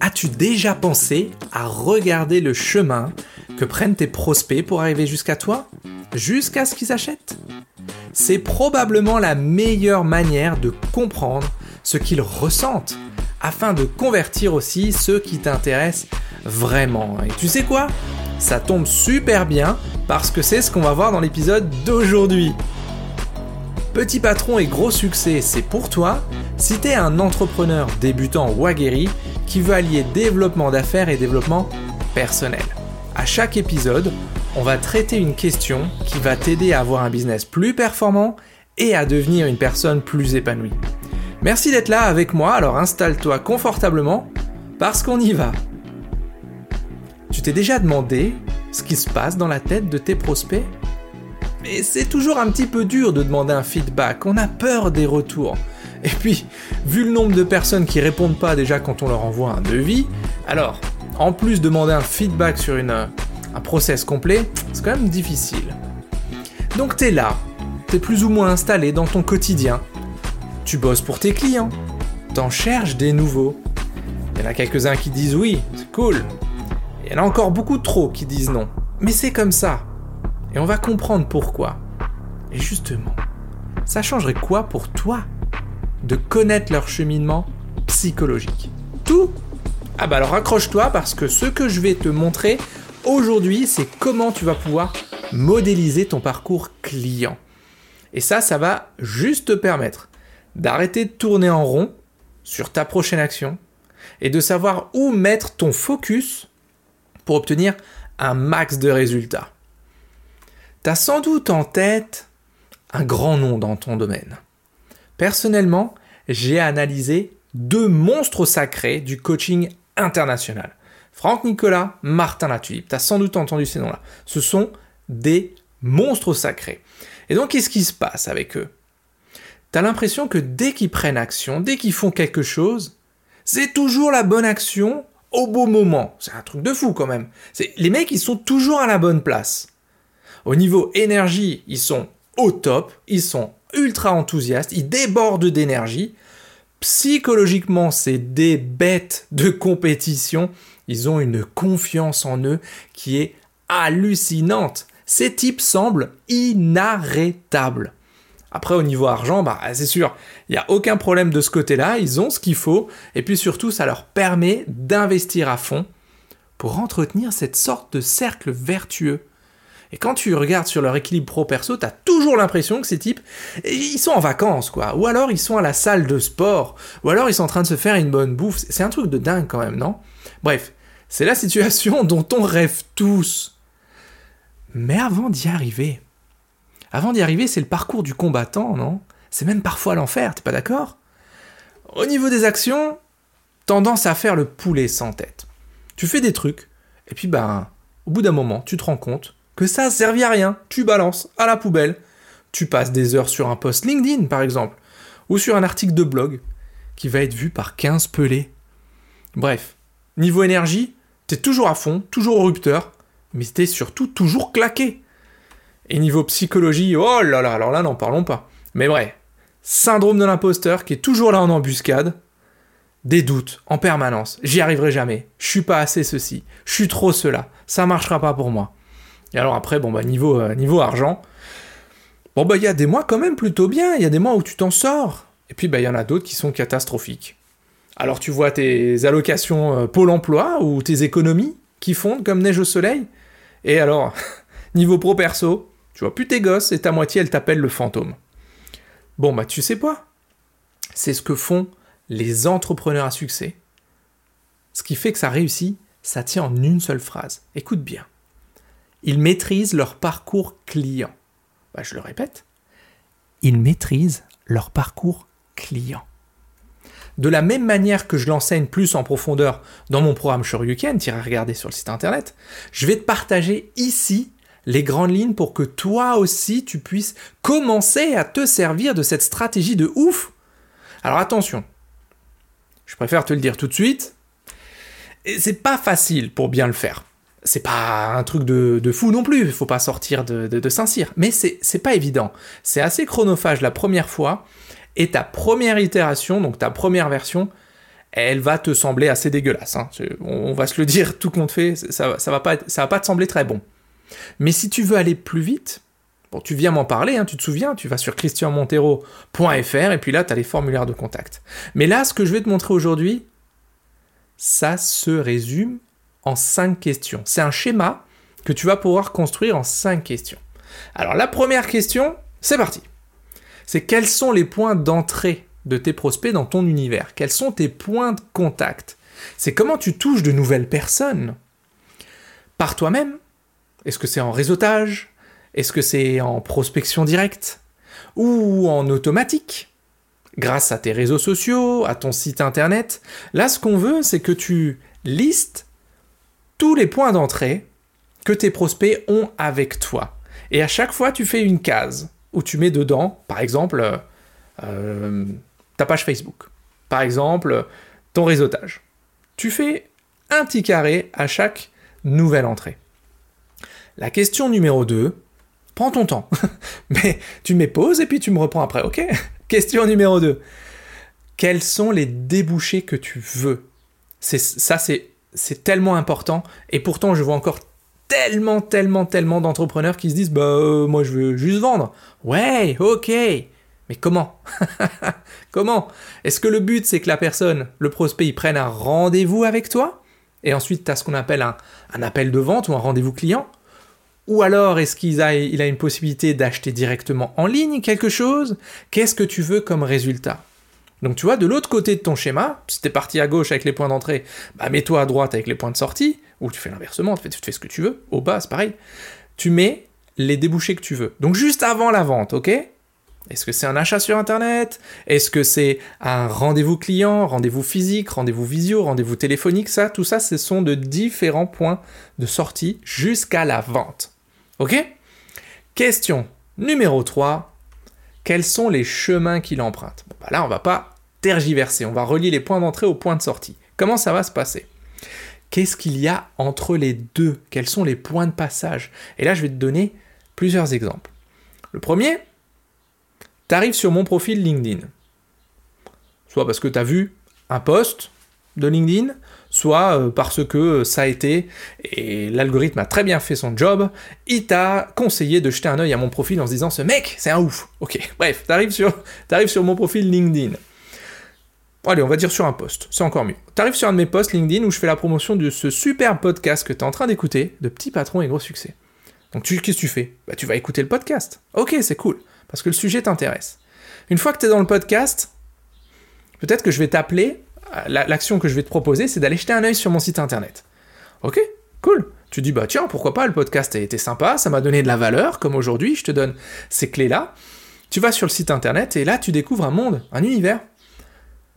As-tu déjà pensé à regarder le chemin que prennent tes prospects pour arriver jusqu'à toi? Jusqu'à ce qu'ils achètent? C'est probablement la meilleure manière de comprendre ce qu'ils ressentent afin de convertir aussi ceux qui t'intéressent vraiment. Et tu sais quoi? Ça tombe super bien parce que c'est ce qu'on va voir dans l'épisode d'aujourd'hui. Petit patron et gros succès, c'est pour toi si tu es un entrepreneur débutant ou aguerri qui veut allier développement d'affaires et développement personnel. À chaque épisode, on va traiter une question qui va t'aider à avoir un business plus performant et à devenir une personne plus épanouie. Merci d'être là avec moi, alors installe-toi confortablement parce qu'on y va. Tu t'es déjà demandé ce qui se passe dans la tête de tes prospects? Mais c'est toujours un petit peu dur de demander un feedback, on a peur des retours. Et puis, vu le nombre de personnes qui répondent pas déjà quand on leur envoie un devis, alors, en plus demander un feedback sur une, un process complet, c'est quand même difficile. Donc t'es là, t'es plus ou moins installé dans ton quotidien, tu bosses pour tes clients. T'en cherches des nouveaux. Il y en a quelques-uns qui disent oui, c'est cool. Il y en a encore beaucoup trop qui disent non. Mais c'est comme ça. Et on va comprendre pourquoi. Et justement, ça changerait quoi pour toi? De connaître leur cheminement psychologique Tout Ah bah alors accroche-toi parce que ce que je vais te montrer aujourd'hui, c'est comment tu vas pouvoir modéliser ton parcours client. Et ça, ça va juste te permettre d'arrêter de tourner en rond sur ta prochaine action et de savoir où mettre ton focus pour obtenir un max de résultats. Tu as sans doute en tête un grand nom dans ton domaine. Personnellement, j'ai analysé deux monstres sacrés du coaching international. Franck Nicolas, Martin Latulippe. Tu as sans doute entendu ces noms-là. Ce sont des monstres sacrés. Et donc, qu'est-ce qui se passe avec eux? T'as l'impression que dès qu'ils prennent action, dès qu'ils font quelque chose, c'est toujours la bonne action au beau moment. C'est un truc de fou quand même. Les mecs, ils sont toujours à la bonne place. Au niveau énergie, ils sont au top, ils sont ultra enthousiastes, ils débordent d'énergie. Psychologiquement, c'est des bêtes de compétition. Ils ont une confiance en eux qui est hallucinante. Ces types semblent inarrêtables. Après, au niveau argent, bah, c'est sûr, il n'y a aucun problème de ce côté-là, ils ont ce qu'il faut, et puis surtout, ça leur permet d'investir à fond pour entretenir cette sorte de cercle vertueux. Et quand tu regardes sur leur équilibre pro-perso, tu as toujours l'impression que ces types, ils sont en vacances, quoi. Ou alors ils sont à la salle de sport, ou alors ils sont en train de se faire une bonne bouffe. C'est un truc de dingue quand même, non? Bref, c'est la situation dont on rêve tous. Mais avant d'y arriver, avant d'y arriver, c'est le parcours du combattant, non? C'est même parfois l'enfer, t'es pas d'accord? Au niveau des actions, tendance à faire le poulet sans tête. Tu fais des trucs, et puis ben, au bout d'un moment, tu te rends compte que ça a à rien. Tu balances à la poubelle. Tu passes des heures sur un post LinkedIn, par exemple, ou sur un article de blog qui va être vu par 15 pelés. Bref, niveau énergie, t'es toujours à fond, toujours au rupteur, mais t'es surtout toujours claqué. Et niveau psychologie, oh là là, alors là, n'en parlons pas. Mais bref, syndrome de l'imposteur qui est toujours là en embuscade, des doutes en permanence, j'y arriverai jamais, je suis pas assez ceci, je suis trop cela, ça marchera pas pour moi. Et alors après, bon bah niveau, euh, niveau argent, bon bah il y a des mois quand même plutôt bien, il y a des mois où tu t'en sors, et puis bah il y en a d'autres qui sont catastrophiques. Alors tu vois tes allocations euh, Pôle emploi ou tes économies qui fondent comme neige au soleil, et alors, niveau pro-perso, tu vois plus tes gosses et ta moitié, elle t'appelle le fantôme. Bon, bah tu sais quoi? C'est ce que font les entrepreneurs à succès. Ce qui fait que ça réussit, ça tient en une seule phrase. Écoute bien. Ils maîtrisent leur parcours client. Bah, je le répète. Ils maîtrisent leur parcours client. De la même manière que je l'enseigne plus en profondeur dans mon programme Shoryuken, à regarder sur le site internet, je vais te partager ici les grandes lignes pour que toi aussi tu puisses commencer à te servir de cette stratégie de ouf. Alors attention, je préfère te le dire tout de suite, c'est pas facile pour bien le faire. C'est pas un truc de, fou non plus, il faut pas sortir de, de, Saint-Cyr, mais c'est pas évident. C'est assez chronophage la première fois, et ta première itération, donc ta première version, elle va te sembler assez dégueulasse. Hein. On va se le dire, tout compte fait, ça, ça va pas, ça va pas te sembler très bon. Mais si tu veux aller plus vite, bon, tu viens m'en parler, hein, tu te souviens, tu vas sur christianmontero.fr et puis là, tu as les formulaires de contact. Mais là, ce que je vais te montrer aujourd'hui, ça se résume en cinq questions. C'est un schéma que tu vas pouvoir construire en cinq questions. Alors la première question, c'est parti. C'est quels sont les points d'entrée de tes prospects dans ton univers? Quels sont tes points de contact? C'est comment tu touches de nouvelles personnes? Par toi-même? Est-ce que c'est en réseautage? Est-ce que c'est en prospection directe? Ou en automatique? Grâce à tes réseaux sociaux, à ton site internet? Là, ce qu'on veut, c'est que tu listes les points d'entrée que tes prospects ont avec toi. Et à chaque fois, tu fais une case où tu mets dedans, par exemple, euh, ta page Facebook. Par exemple, ton réseautage. Tu fais un petit carré à chaque nouvelle entrée. La question numéro 2, prends ton temps. Mais tu mets pause et puis tu me reprends après, ok? Question numéro 2. Quels sont les débouchés que tu veux? Ça, c'est tellement important. Et pourtant, je vois encore tellement, tellement, tellement d'entrepreneurs qui se disent Bah, euh, moi, je veux juste vendre. Ouais, ok. Mais comment Comment Est-ce que le but, c'est que la personne, le prospect, il prenne un rendez-vous avec toi Et ensuite, tu as ce qu'on appelle un, appel de vente ou un rendez-vous client? Ou alors, est-ce qu'il a, il a une possibilité d'acheter directement en ligne quelque chose? Qu'est-ce que tu veux comme résultat? Donc tu vois, de l'autre côté de ton schéma, si t'es parti à gauche avec les points d'entrée, bah mets-toi à droite avec les points de sortie, ou tu fais l'inversement, tu fais, ce que tu veux, au bas c'est pareil. Tu mets les débouchés que tu veux. Donc juste avant la vente, ok? Est-ce que c'est un achat sur internet? Est-ce que c'est un rendez-vous client, rendez-vous physique, rendez-vous visio, rendez-vous téléphonique? Ça, tout ça, ce sont de différents points de sortie jusqu'à la vente. Ok? Question numéro 3 quels sont les chemins qu'il emprunte bah Là, on va pas tergiverser, on va relier les points d'entrée aux points de sortie. Comment ça va se passer Qu'est-ce qu'il y a entre les deux Quels sont les points de passage Et là, je vais te donner plusieurs exemples. Le premier, tu arrives sur mon profil LinkedIn. Soit parce que tu as vu un post de LinkedIn, soit euh, parce que ça a été, et l'algorithme a très bien fait son job, il t'a conseillé de jeter un œil à mon profil en se disant ce mec, c'est un ouf. Ok, bref, t'arrives sur, arrives sur mon profil LinkedIn. allez, on va dire sur un post, c'est encore mieux. T'arrives sur un de mes posts LinkedIn où je fais la promotion de ce super podcast que t'es en train d'écouter, de Petit Patron et Gros Succès. Donc qu'est-ce que tu fais? Bah tu vas écouter le podcast. Ok, c'est cool, parce que le sujet t'intéresse. Une fois que t'es dans le podcast, peut-être que je vais t'appeler l'action que je vais te proposer, c'est d'aller jeter un œil sur mon site internet. Ok, cool. Tu dis, bah tiens, pourquoi pas, le podcast a été sympa, ça m'a donné de la valeur, comme aujourd'hui, je te donne ces clés-là. Tu vas sur le site internet et là, tu découvres un monde, un univers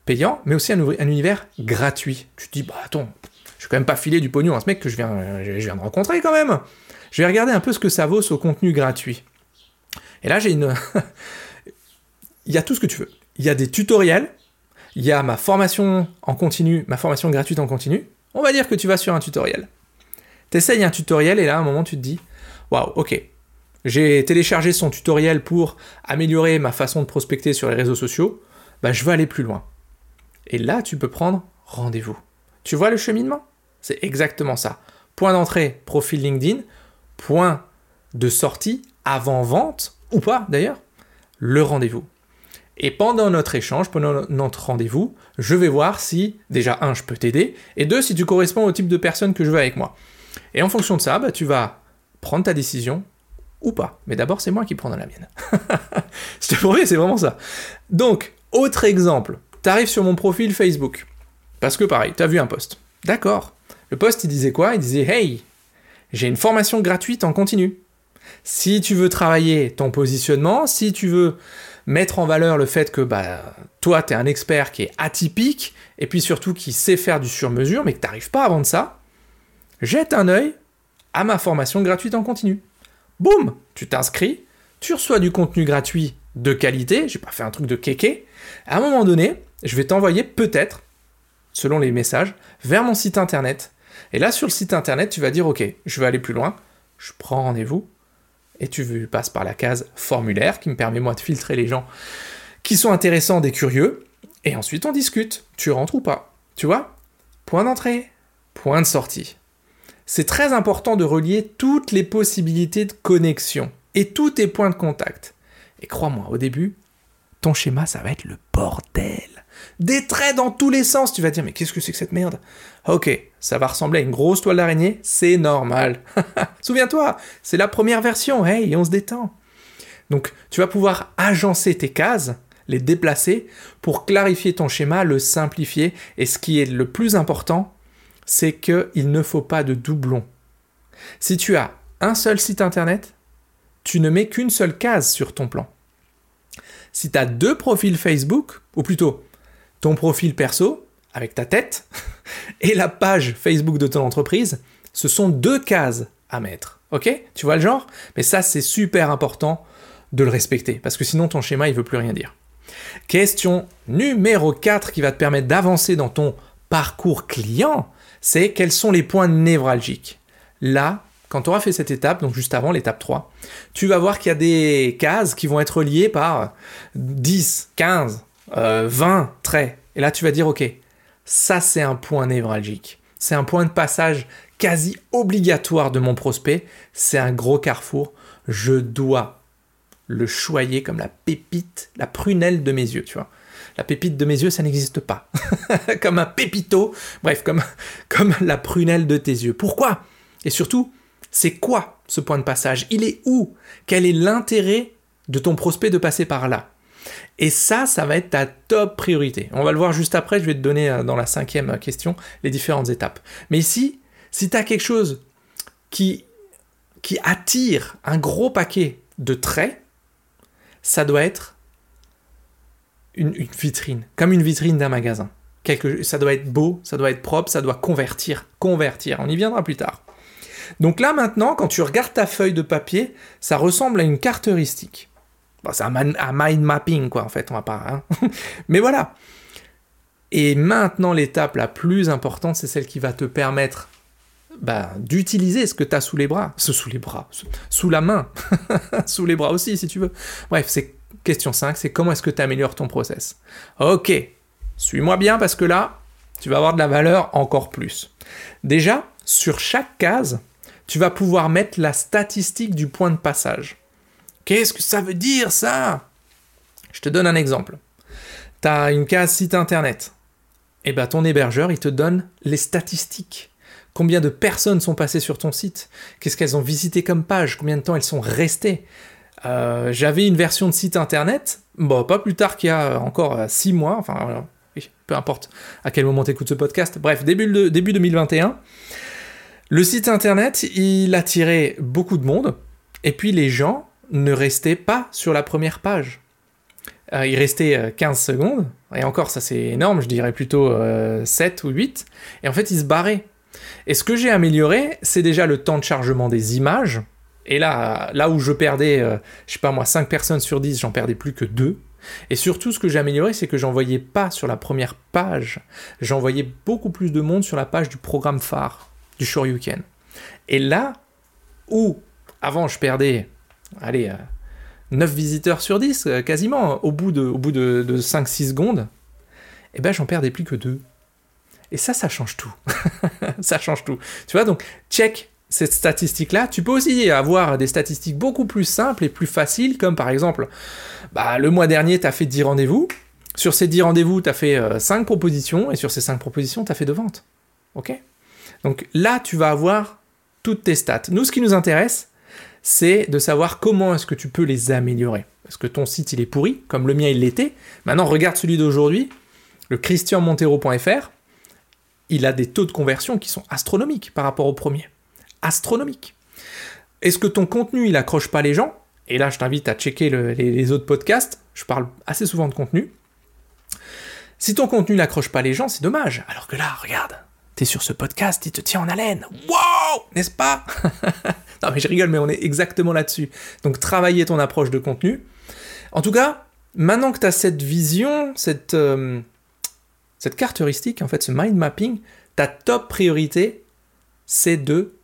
payant, mais aussi un, univers gratuit. Tu te dis, bah attends, je vais quand même pas filer du pognon à ce mec que je viens, je viens de rencontrer quand même. Je vais regarder un peu ce que ça vaut, ce contenu gratuit. Et là, j'ai une. Il y a tout ce que tu veux. Il y a des tutoriels il y a ma formation en continu, ma formation gratuite en continu. On va dire que tu vas sur un tutoriel. T'essayes un tutoriel et là, à un moment, tu te dis, waouh, ok, j'ai téléchargé son tutoriel pour améliorer ma façon de prospecter sur les réseaux sociaux, bah, je veux aller plus loin. Et là, tu peux prendre rendez-vous. Tu vois le cheminement? C'est exactement ça. Point d'entrée, profil LinkedIn. Point de sortie, avant-vente, ou pas d'ailleurs, le rendez-vous. Et pendant notre échange, pendant notre rendez-vous, je vais voir si, déjà, un, je peux t'aider, et deux, si tu corresponds au type de personne que je veux avec moi. Et en fonction de ça, bah, tu vas prendre ta décision ou pas. Mais d'abord, c'est moi qui prends la mienne. je te promets, c'est vraiment ça. Donc, autre exemple, tu arrives sur mon profil Facebook. Parce que pareil, tu as vu un post. D'accord. Le post, il disait quoi? Il disait Hey, j'ai une formation gratuite en continu. Si tu veux travailler ton positionnement, si tu veux mettre en valeur le fait que bah, toi, tu es un expert qui est atypique, et puis surtout qui sait faire du sur-mesure, mais que tu n'arrives pas à vendre ça, jette un œil à ma formation gratuite en continu. Boum Tu t'inscris, tu reçois du contenu gratuit de qualité, j'ai pas fait un truc de kéké, à un moment donné, je vais t'envoyer peut-être, selon les messages, vers mon site internet. Et là, sur le site internet, tu vas dire, ok, je vais aller plus loin, je prends rendez-vous, et tu passes par la case formulaire qui me permet moi de filtrer les gens qui sont intéressants des curieux, et ensuite on discute, tu rentres ou pas. Tu vois? Point d'entrée, point de sortie. C'est très important de relier toutes les possibilités de connexion et tous tes points de contact. Et crois-moi, au début, ton schéma, ça va être le bordel. Des traits dans tous les sens. Tu vas dire, mais qu'est-ce que c'est que cette merde? Ok, ça va ressembler à une grosse toile d'araignée, c'est normal. Souviens-toi, c'est la première version, hey, on se détend. Donc, tu vas pouvoir agencer tes cases, les déplacer pour clarifier ton schéma, le simplifier. Et ce qui est le plus important, c'est qu'il ne faut pas de doublons. Si tu as un seul site internet, tu ne mets qu'une seule case sur ton plan. Si tu as deux profils Facebook, ou plutôt ton profil perso, avec ta tête, et la page Facebook de ton entreprise, ce sont deux cases à mettre. Ok? Tu vois le genre? Mais ça, c'est super important de le respecter, parce que sinon ton schéma, il veut plus rien dire. Question numéro 4 qui va te permettre d'avancer dans ton parcours client, c'est quels sont les points névralgiques? Là, quand tu auras fait cette étape, donc juste avant l'étape 3, tu vas voir qu'il y a des cases qui vont être liées par 10, 15, 20 traits. Et là, tu vas dire, ok, ça c'est un point névralgique. C'est un point de passage quasi obligatoire de mon prospect. C'est un gros carrefour. Je dois le choyer comme la pépite, la prunelle de mes yeux, tu vois. La pépite de mes yeux, ça n'existe pas. comme un pépito, bref, comme, comme la prunelle de tes yeux. Pourquoi? Et surtout, c'est quoi ce point de passage? Il est où? Quel est l'intérêt de ton prospect de passer par là? Et ça, ça va être ta top priorité. On va le voir juste après, je vais te donner euh, dans la cinquième question les différentes étapes. Mais ici, si tu as quelque chose qui, attire un gros paquet de traits, ça doit être une, vitrine, comme une vitrine d'un magasin. Ça doit être beau, ça doit être propre, ça doit convertir, convertir. On y viendra plus tard. Donc là maintenant, quand tu regardes ta feuille de papier, ça ressemble à une carte heuristique. C'est un, mind mapping, quoi, en fait, on va pas. Hein. Mais voilà. Et maintenant, l'étape la plus importante, c'est celle qui va te permettre bah, d'utiliser ce que tu as sous les bras. Ce sous les bras, sous, la main, sous les bras aussi, si tu veux. Bref, c'est question 5, c'est comment est-ce que tu améliores ton process. Ok, suis-moi bien parce que là, tu vas avoir de la valeur encore plus. Déjà, sur chaque case, tu vas pouvoir mettre la statistique du point de passage. Qu'est-ce que ça veut dire ça? Je te donne un exemple. Tu as une case site internet. Et eh bien ton hébergeur, il te donne les statistiques. Combien de personnes sont passées sur ton site? Qu'est-ce qu'elles ont visité comme page? Combien de temps elles sont restées? Euh, J'avais une version de site internet, bon, pas plus tard qu'il y a encore 6 euh, mois, enfin, peu importe à quel moment tu écoutes ce podcast. Bref, début, début 2021. Le site internet, il attirait beaucoup de monde, et puis les gens ne restaient pas sur la première page. Euh, il restait 15 euh, secondes, et encore ça c'est énorme, je dirais plutôt 7 euh, ou 8, et en fait ils se barraient. Et ce que j'ai amélioré, c'est déjà le temps de chargement des images, et là, là où je perdais, je sais pas moi, 5 personnes sur 10, j'en perdais plus que 2. Et surtout, ce que j'ai amélioré, c'est que j'envoyais pas sur la première page, j'envoyais beaucoup plus de monde sur la page du programme phare du Shoryuken. Et là où avant je perdais, allez, 9 euh, visiteurs sur 10, euh, quasiment, au bout de, de, 5-6 secondes, eh ben j'en perdais plus que 2. Et ça, ça change tout. ça change tout. Tu vois, donc, check cette statistique-là. Tu peux aussi avoir des statistiques beaucoup plus simples et plus faciles, comme par exemple, bah, le mois dernier, tu as fait 10 rendez-vous. Sur ces 10 rendez-vous, tu as fait 5 euh, propositions, et sur ces 5 propositions, tu as fait 2 ventes. OK? Donc là, tu vas avoir toutes tes stats. Nous, ce qui nous intéresse, c'est de savoir comment est-ce que tu peux les améliorer. Parce que ton site, il est pourri, comme le mien, il l'était. Maintenant, regarde celui d'aujourd'hui, le christianmontero.fr. Il a des taux de conversion qui sont astronomiques par rapport au premier. Astronomiques. Est-ce que ton contenu, il accroche pas les gens? Et là, je t'invite à checker les, autres podcasts. Je parle assez souvent de contenu. Si ton contenu n'accroche pas les gens, c'est dommage. Alors que là, regarde, t'es sur ce podcast, il te tient en haleine. Wow N'est-ce pas? Non mais je rigole, mais on est exactement là-dessus. Donc travailler ton approche de contenu. En tout cas, maintenant que tu as cette vision, cette, euh, carte heuristique, en fait, ce mind mapping, ta top priorité, c'est de,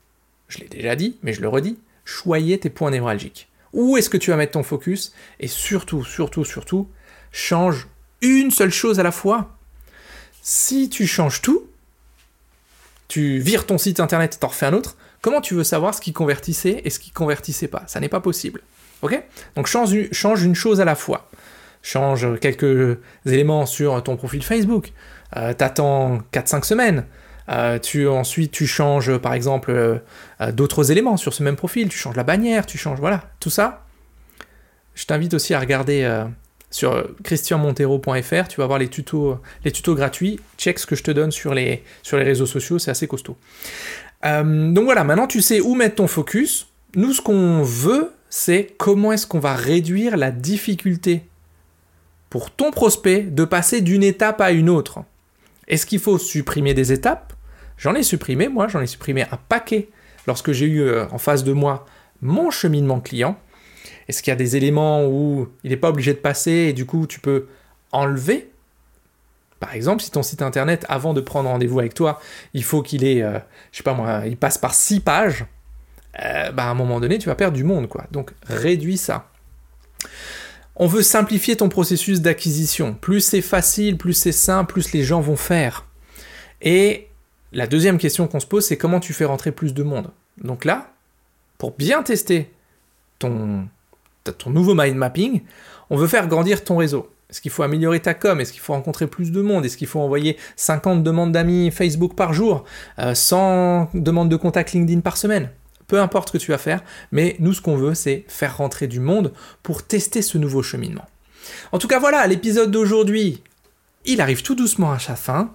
je l'ai déjà dit, mais je le redis, choyer tes points névralgiques. Où est-ce que tu vas mettre ton focus? Et surtout, surtout, surtout, change une seule chose à la fois si tu changes tout, tu vires ton site internet et t'en refais un autre, comment tu veux savoir ce qui convertissait et ce qui convertissait pas? Ça n'est pas possible. Ok? Donc change, une chose à la fois. Change quelques éléments sur ton profil Facebook. Euh, T'attends 4-5 semaines. Euh, tu, ensuite, tu changes par exemple euh, d'autres éléments sur ce même profil. Tu changes la bannière, tu changes. Voilà, tout ça. Je t'invite aussi à regarder sur christianmontero.fr, tu vas voir les tutos, gratuits. Check ce que je te donne sur les, sur les réseaux sociaux, c'est assez costaud. donc voilà, maintenant tu sais où mettre ton focus. Nous, ce qu'on veut, c'est comment est-ce qu'on va réduire la difficulté pour ton prospect de passer d'une étape à une autre. Est-ce qu'il faut supprimer des étapes? J'en ai supprimé, moi, j'en ai supprimé un paquet lorsque j'ai eu en face de moi mon cheminement client. Est-ce qu'il y a des éléments où il n'est pas obligé de passer et du coup tu peux enlever? Par exemple, si ton site internet, avant de prendre rendez-vous avec toi, il faut qu'il ait, euh, je sais pas moi, il passe par six pages, euh, bah à un moment donné, tu vas perdre du monde, quoi. Donc réduis ça. On veut simplifier ton processus d'acquisition. Plus c'est facile, plus c'est simple, plus les gens vont faire. Et la deuxième question qu'on se pose, c'est comment tu fais rentrer plus de monde? Donc là, pour bien tester ton, ton nouveau mind mapping, on veut faire grandir ton réseau. Est-ce qu'il faut améliorer ta com? Est-ce qu'il faut rencontrer plus de monde? Est-ce qu'il faut envoyer 50 demandes d'amis Facebook par jour 100 euh, demandes de contact LinkedIn par semaine? Peu importe ce que tu vas faire, mais nous ce qu'on veut c'est faire rentrer du monde pour tester ce nouveau cheminement. En tout cas voilà, l'épisode d'aujourd'hui, il arrive tout doucement à sa fin.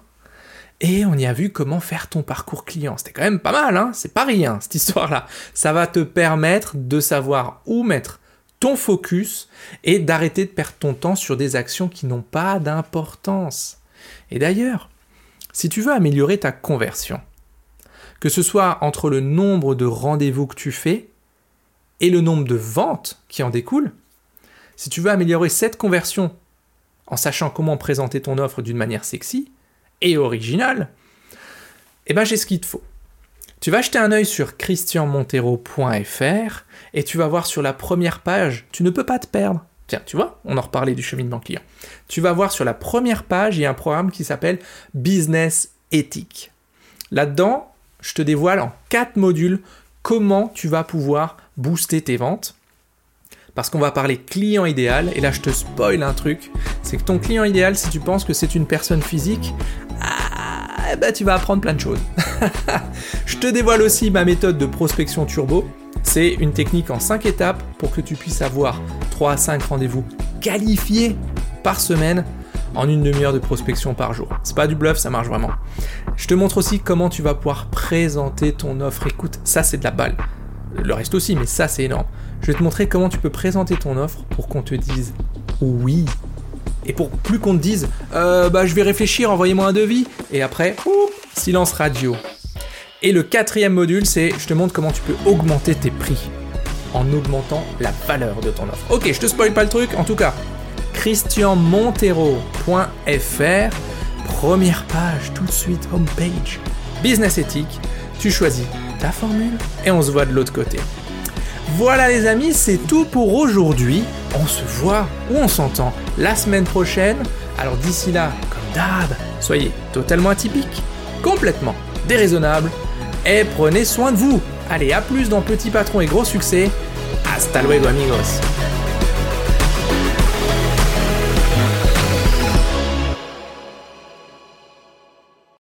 Et on y a vu comment faire ton parcours client. C'était quand même pas mal, hein? C'est pas rien, cette histoire-là. Ça va te permettre de savoir où mettre ton focus et d'arrêter de perdre ton temps sur des actions qui n'ont pas d'importance. Et d'ailleurs, si tu veux améliorer ta conversion, que ce soit entre le nombre de rendez-vous que tu fais et le nombre de ventes qui en découlent, si tu veux améliorer cette conversion en sachant comment présenter ton offre d'une manière sexy et originale, eh ben j'ai ce qu'il te faut. Tu vas jeter un œil sur christianmontero.fr et tu vas voir sur la première page, tu ne peux pas te perdre. Tiens, tu vois, on en reparlait du cheminement client. Tu vas voir sur la première page, il y a un programme qui s'appelle Business Ethique. Là-dedans, je te dévoile en quatre modules comment tu vas pouvoir booster tes ventes. Parce qu'on va parler client idéal, et là je te spoil un truc, c'est que ton client idéal, si tu penses que c'est une personne physique, eh ben, tu vas apprendre plein de choses. je te dévoile aussi ma méthode de prospection turbo. C'est une technique en 5 étapes pour que tu puisses avoir 3 à 5 rendez-vous qualifiés par semaine en une demi-heure de prospection par jour. C'est pas du bluff, ça marche vraiment. Je te montre aussi comment tu vas pouvoir présenter ton offre. Écoute, ça c'est de la balle. Le reste aussi, mais ça c'est énorme. Je vais te montrer comment tu peux présenter ton offre pour qu'on te dise oui et pour plus qu'on te dise, euh, bah, je vais réfléchir, envoyez-moi un devis, et après, silence radio. Et le quatrième module, c'est je te montre comment tu peux augmenter tes prix en augmentant la valeur de ton offre. Ok, je te spoil pas le truc, en tout cas, christianmontero.fr, première page, tout de suite, homepage, business éthique, tu choisis ta formule et on se voit de l'autre côté. Voilà les amis, c'est tout pour aujourd'hui. On se voit ou on s'entend la semaine prochaine. Alors d'ici là, comme d'hab, soyez totalement atypiques, complètement déraisonnables et prenez soin de vous. Allez, à plus dans Petit Patron et Gros Succès. Hasta luego amigos.